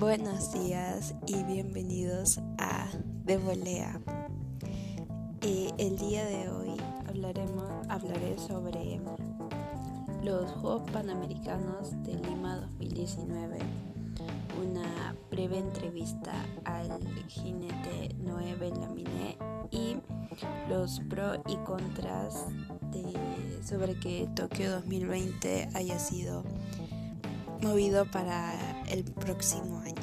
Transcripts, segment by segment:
Buenos días y bienvenidos a De Volea. Eh, el día de hoy hablaremos, hablaré sobre los Juegos Panamericanos de Lima 2019, una breve entrevista al jinete Noé Belaminé y los pros y contras sobre que Tokio 2020 haya sido movido para el próximo año.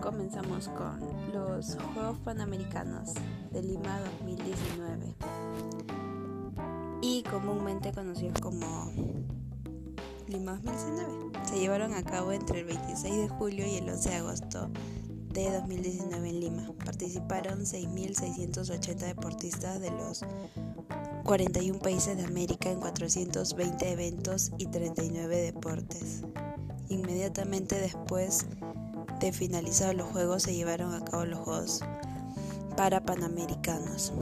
Comenzamos con los Juegos Panamericanos de Lima 2019 y comúnmente conocidos como Lima 2019. Se llevaron a cabo entre el 26 de julio y el 11 de agosto de 2019 en Lima. Participaron 6.680 deportistas de los 41 países de América en 420 eventos y 39 deportes. Inmediatamente después de finalizados los Juegos se llevaron a cabo los Juegos para Panamericanos.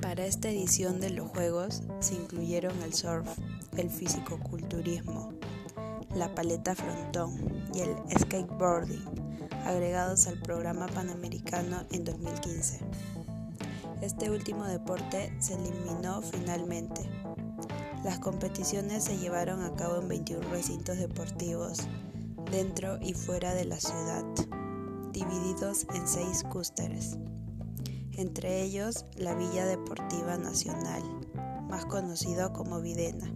Para esta edición de los Juegos se incluyeron el surf, el fisicoculturismo, la paleta frontón y el skateboarding, agregados al programa panamericano en 2015. Este último deporte se eliminó finalmente. Las competiciones se llevaron a cabo en 21 recintos deportivos, dentro y fuera de la ciudad, divididos en seis cústeres, entre ellos la Villa Deportiva Nacional, más conocido como Videna.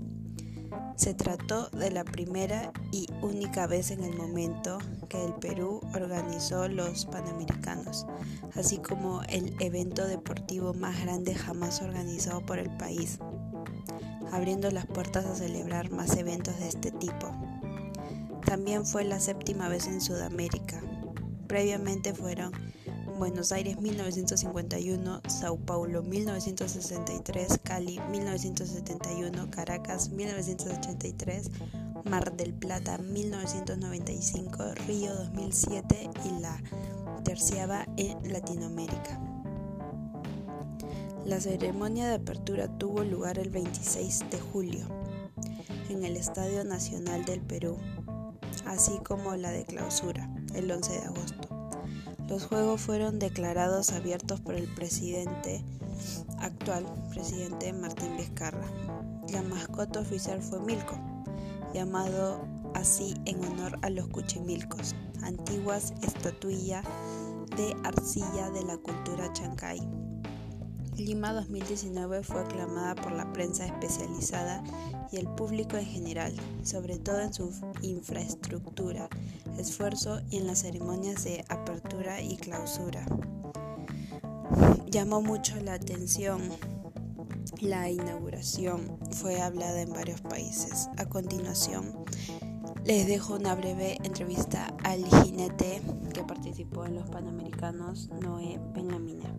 Se trató de la primera y única vez en el momento que el Perú organizó los Panamericanos, así como el evento deportivo más grande jamás organizado por el país, abriendo las puertas a celebrar más eventos de este tipo. También fue la séptima vez en Sudamérica. Previamente fueron Buenos Aires 1951, Sao Paulo 1963, Cali 1971, Caracas 1983, Mar del Plata 1995, Río 2007 y la terciava en Latinoamérica. La ceremonia de apertura tuvo lugar el 26 de julio en el Estadio Nacional del Perú, así como la de clausura el 11 de agosto. Los juegos fueron declarados abiertos por el presidente actual, presidente Martín Vizcarra. La mascota oficial fue Milko, llamado así en honor a los cuchimilcos, antiguas estatuillas de arcilla de la cultura chancay. Lima 2019 fue aclamada por la prensa especializada y el público en general, sobre todo en su infraestructura, esfuerzo y en las ceremonias de apertura y clausura. Llamó mucho la atención la inauguración, fue hablada en varios países. A continuación, les dejo una breve entrevista al jinete que participó en los Panamericanos, Noé Benamina.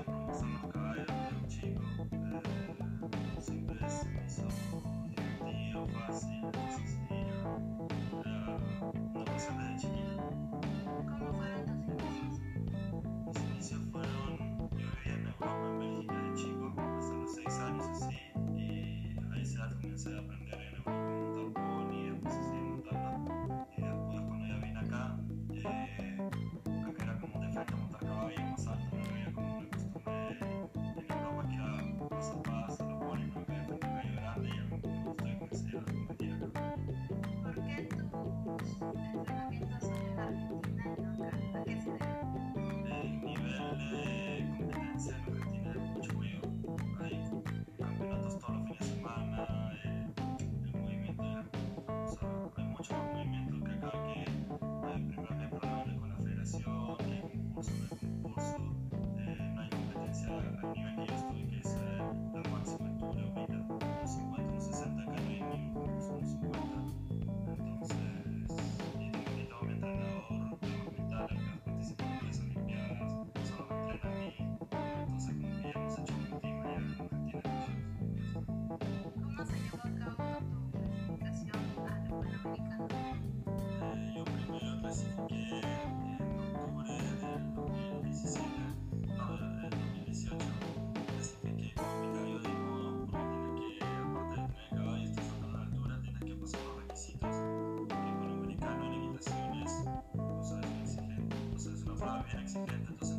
Comencé a aprender en Europa con un accidental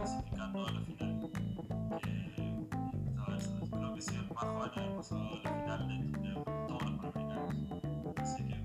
clasificando a la final. Eh, a ver, creo que soy el más joven en haber pasado a la final de, de todos los panamericanos. Así que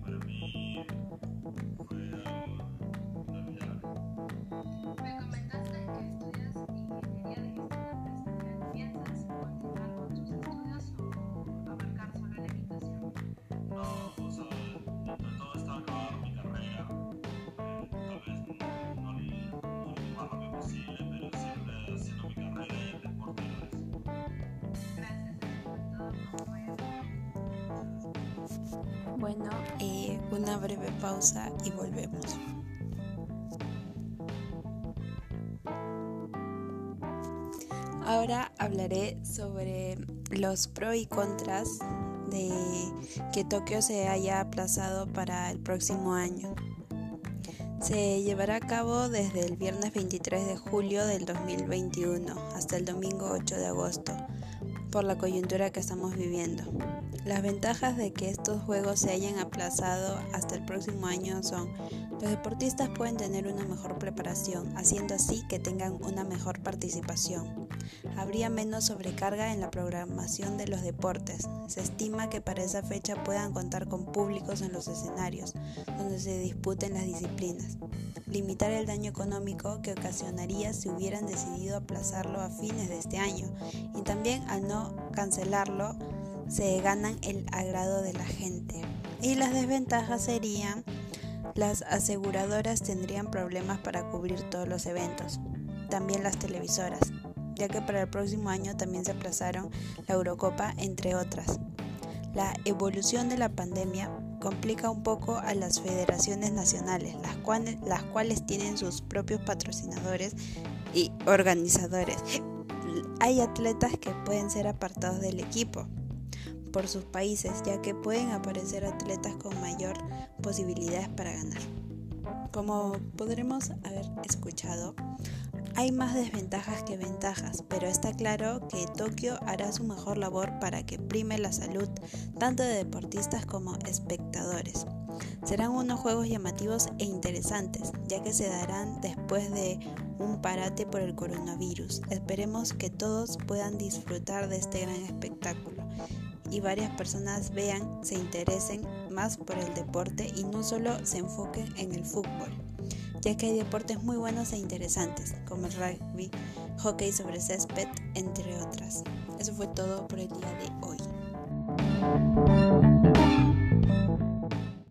Bueno, eh, una breve pausa y volvemos. Ahora hablaré sobre los pros y contras de que Tokio se haya aplazado para el próximo año. Se llevará a cabo desde el viernes 23 de julio del 2021 hasta el domingo 8 de agosto por la coyuntura que estamos viviendo. Las ventajas de que estos juegos se hayan aplazado hasta el próximo año son los deportistas pueden tener una mejor preparación, haciendo así que tengan una mejor participación. Habría menos sobrecarga en la programación de los deportes. Se estima que para esa fecha puedan contar con públicos en los escenarios, donde se disputen las disciplinas. Limitar el daño económico que ocasionaría si hubieran decidido aplazarlo a fines de este año y también al no cancelarlo se ganan el agrado de la gente. Y las desventajas serían las aseguradoras tendrían problemas para cubrir todos los eventos, también las televisoras, ya que para el próximo año también se aplazaron la Eurocopa, entre otras. La evolución de la pandemia complica un poco a las federaciones nacionales, las cuales, las cuales tienen sus propios patrocinadores y organizadores. Hay atletas que pueden ser apartados del equipo, por sus países, ya que pueden aparecer atletas con mayor posibilidades para ganar. Como podremos haber escuchado, hay más desventajas que ventajas, pero está claro que Tokio hará su mejor labor para que prime la salud tanto de deportistas como espectadores. Serán unos juegos llamativos e interesantes, ya que se darán después de un parate por el coronavirus. Esperemos que todos puedan disfrutar de este gran espectáculo y varias personas vean, se interesen más por el deporte y no solo se enfoquen en el fútbol, ya que hay deportes muy buenos e interesantes, como el rugby, hockey sobre césped, entre otras. Eso fue todo por el día de hoy.